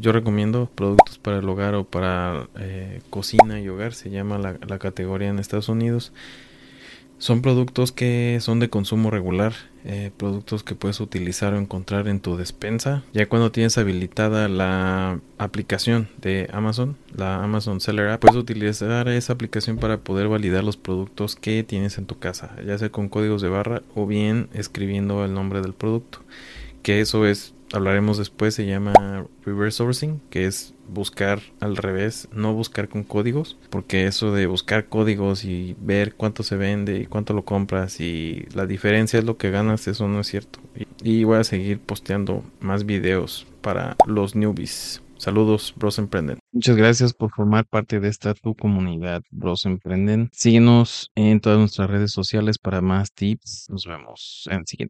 yo recomiendo productos para el hogar o para eh, cocina y hogar, se llama la, categoría en Estados Unidos. Son productos que son de consumo regular, eh, productos que puedes utilizar o encontrar en tu despensa. Ya cuando tienes habilitada la aplicación de Amazon, la Amazon Seller App, puedes utilizar esa aplicación para poder validar los productos que tienes en tu casa, ya sea con códigos de barra o bien escribiendo el nombre del producto. Que eso es hablaremos después, se llama reverse sourcing, que es buscar al revés, no buscar con códigos, porque eso de buscar códigos y ver cuánto se vende y cuánto lo compras y la diferencia es lo que ganas, eso no es cierto. Y, voy a seguir posteando más videos para los newbies. Saludos, Bros Emprenden. Muchas gracias por formar parte de esta tu comunidad, Bros Emprenden. Síguenos en todas nuestras redes sociales para más tips. Nos vemos en el siguiente.